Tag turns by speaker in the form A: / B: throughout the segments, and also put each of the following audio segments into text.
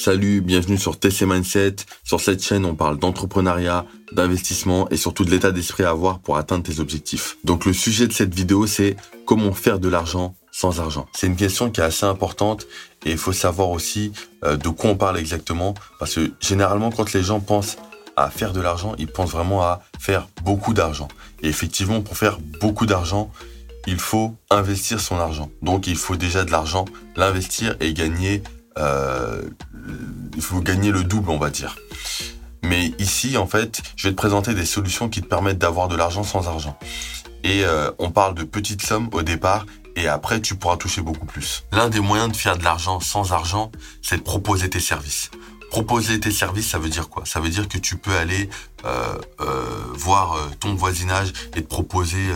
A: Salut, bienvenue sur TC Mindset. Sur cette chaîne, on parle d'entrepreneuriat, d'investissement et surtout de l'état d'esprit à avoir pour atteindre tes objectifs. Donc le sujet de cette vidéo, c'est comment faire de l'argent sans argent. C'est une question qui est assez importante et il faut savoir aussi euh, de quoi on parle exactement parce que généralement quand les gens pensent à faire de l'argent, ils pensent vraiment à faire beaucoup d'argent. Et effectivement, pour faire beaucoup d'argent, il faut investir son argent. Donc il faut déjà de l'argent, l'investir et gagner il faut gagner le double, on va dire. Mais ici, en fait, je vais te présenter des solutions qui te permettent d'avoir de l'argent sans argent. Et euh, on parle de petites sommes au départ et après tu pourras toucher beaucoup plus. L'un des moyens de faire de l'argent sans argent, c'est de proposer tes services. Proposer tes services, ça veut dire quoi? Ça veut dire que tu peux aller euh, voir ton voisinage et te proposer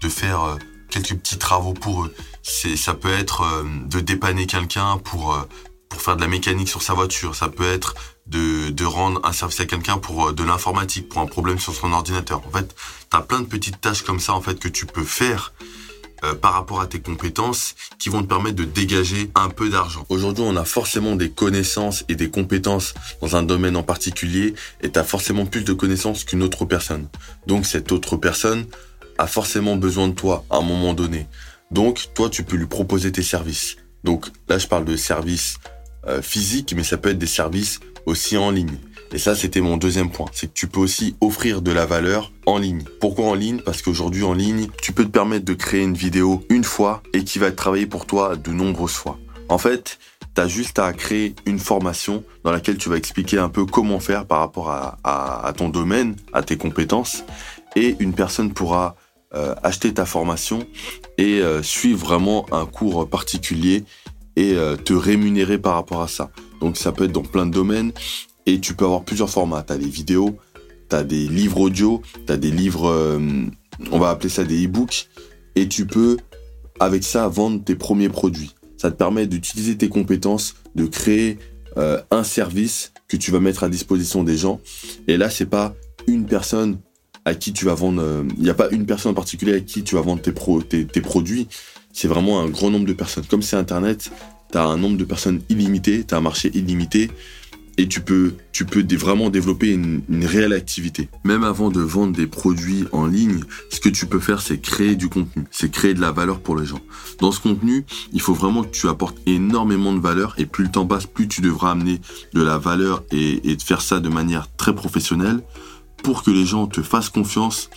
A: de faire quelques petits travaux pour eux. Ça peut être de dépanner quelqu'un pour pour faire de la mécanique sur sa voiture, ça peut être de, rendre un service à quelqu'un pour euh, de l'informatique, pour un problème sur son ordinateur. En fait, tu as plein de petites tâches comme ça en fait que tu peux faire euh, par rapport à tes compétences qui vont te permettre de dégager un peu d'argent. Aujourd'hui, on a forcément des connaissances et des compétences dans un domaine en particulier et tu as forcément plus de connaissances qu'une autre personne. Donc cette autre personne a forcément besoin de toi à un moment donné. Donc toi, tu peux lui proposer tes services. Donc là, je parle de services physique, mais ça peut être des services aussi en ligne. Et ça, c'était mon deuxième point. C'est que tu peux aussi offrir de la valeur en ligne. Pourquoi en ligne? Parce qu'aujourd'hui, en ligne, tu peux te permettre de créer une vidéo une fois et qui va travailler pour toi de nombreuses fois. En fait, tu as juste à créer une formation dans laquelle tu vas expliquer un peu comment faire par rapport à, ton domaine, à tes compétences. Et une personne pourra euh, acheter ta formation et euh, suivre vraiment un cours particulier et euh, te rémunérer par rapport à ça. Donc ça peut être dans plein de domaines et tu peux avoir plusieurs formats. Tu as des vidéos, tu as des livres audio, tu as des livres, euh, on va appeler ça des e-books, et tu peux avec ça vendre tes premiers produits. Ça te permet d'utiliser tes compétences, de créer euh, un service que tu vas mettre à disposition des gens. Et là, c'est pas une personne à qui tu vas vendre. Il n'y a pas une personne en particulier à qui tu vas vendre tes, pro, tes, tes produits c'est vraiment un grand nombre de personnes. Comme c'est Internet, tu as un nombre de personnes illimité, tu as un marché illimité et tu peux, vraiment développer une, réelle activité. Même avant de vendre des produits en ligne, ce que tu peux faire, c'est créer du contenu, c'est créer de la valeur pour les gens. Dans ce contenu, il faut vraiment que tu apportes énormément de valeur et plus le temps passe, plus tu devras amener de la valeur et, et faire ça de manière très professionnelle pour que les gens te fassent confiance,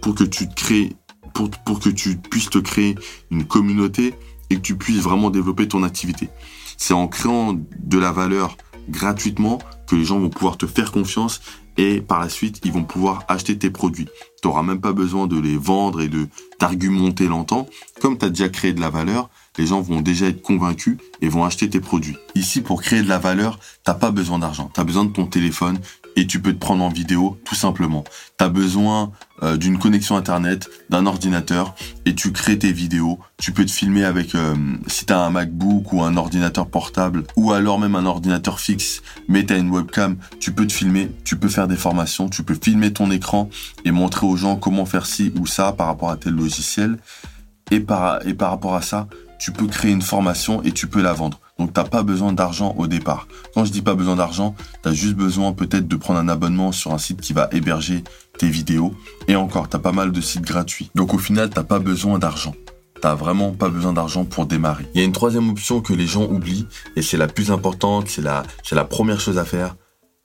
A: pour que tu te crées pour, que tu puisses te créer une communauté et que tu puisses vraiment développer ton activité. C'est en créant de la valeur gratuitement que les gens vont pouvoir te faire confiance et par la suite, ils vont pouvoir acheter tes produits. Tu n'auras même pas besoin de les vendre et de t'argumenter longtemps. Comme tu as déjà créé de la valeur, les gens vont déjà être convaincus et vont acheter tes produits. Ici, pour créer de la valeur, t'as pas besoin d'argent. Tu as besoin de ton téléphone, et tu peux te prendre en vidéo tout simplement. Tu as besoin euh, d'une connexion internet, d'un ordinateur et tu crées tes vidéos. Tu peux te filmer avec euh, si tu as un MacBook ou un ordinateur portable ou alors même un ordinateur fixe, mais tu as une webcam, tu peux te filmer, tu peux faire des formations, tu peux filmer ton écran et montrer aux gens comment faire ci ou ça par rapport à tel logiciel. Et par, et par rapport à ça, tu peux créer une formation et tu peux la vendre. Donc t'as pas besoin d'argent au départ. Quand je dis pas besoin d'argent, tu as juste besoin peut-être de prendre un abonnement sur un site qui va héberger tes vidéos. Et encore, tu as pas mal de sites gratuits. Donc au final, t'as pas besoin d'argent. T'as vraiment pas besoin d'argent pour démarrer. Il y a une troisième option que les gens oublient, et c'est la plus importante, c'est la, c'est la première chose à faire,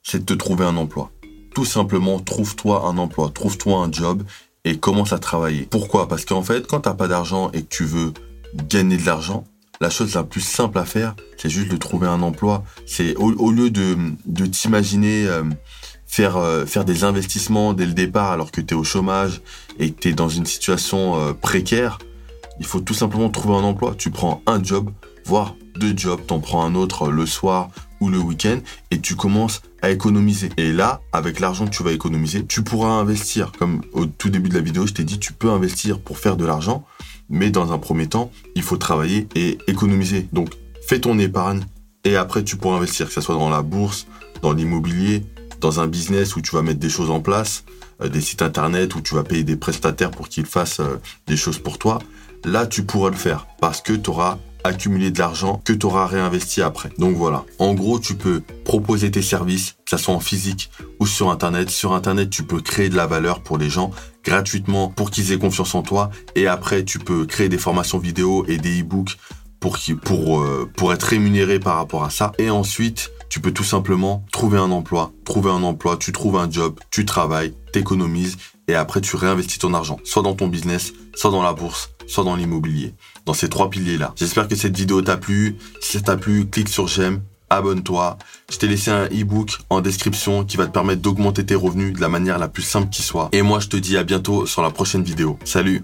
A: c'est de te trouver un emploi. Tout simplement, trouve-toi un emploi, trouve-toi un job et commence à travailler. Pourquoi? Parce qu'en fait, quand t'as pas d'argent et que tu veux gagner de l'argent, la chose la plus simple à faire, c'est juste de trouver un emploi. C'est au, lieu de, de t'imaginer euh, faire, euh, faire des investissements dès le départ alors que tu es au chômage et que tu es dans une situation euh, précaire, il faut tout simplement trouver un emploi. Tu prends un job, voire deux jobs, t'en prends un autre le soir ou le week-end et tu commences à économiser. Et là, avec l'argent que tu vas économiser, tu pourras investir. Comme au tout début de la vidéo, je t'ai dit, tu peux investir pour faire de l'argent. Mais dans un premier temps, il faut travailler et économiser. Donc, fais ton épargne et après, tu pourras investir, que ce soit dans la bourse, dans l'immobilier, dans un business où tu vas mettre des choses en place, euh, des sites internet où tu vas payer des prestataires pour qu'ils fassent euh, des choses pour toi. Là, tu pourras le faire parce que tu auras accumuler de l'argent que tu auras réinvesti après. Donc voilà. En gros, tu peux proposer tes services, que ce soit en physique ou sur Internet. Sur Internet, tu peux créer de la valeur pour les gens gratuitement pour qu'ils aient confiance en toi. Et après, tu peux créer des formations vidéo et des e-books pour, euh, pour être rémunéré par rapport à ça. Et ensuite, tu peux tout simplement trouver un emploi, trouver un emploi, tu trouves un job, tu travailles, t'économises et après tu réinvestis ton argent, soit dans ton business, soit dans la bourse, soit dans l'immobilier. Dans ces trois piliers-là. J'espère que cette vidéo t'a plu. Si ça t'a plu, clique sur j'aime, abonne-toi. Je t'ai laissé un e-book en description qui va te permettre d'augmenter tes revenus de la manière la plus simple qui soit. Et moi, je te dis à bientôt sur la prochaine vidéo. Salut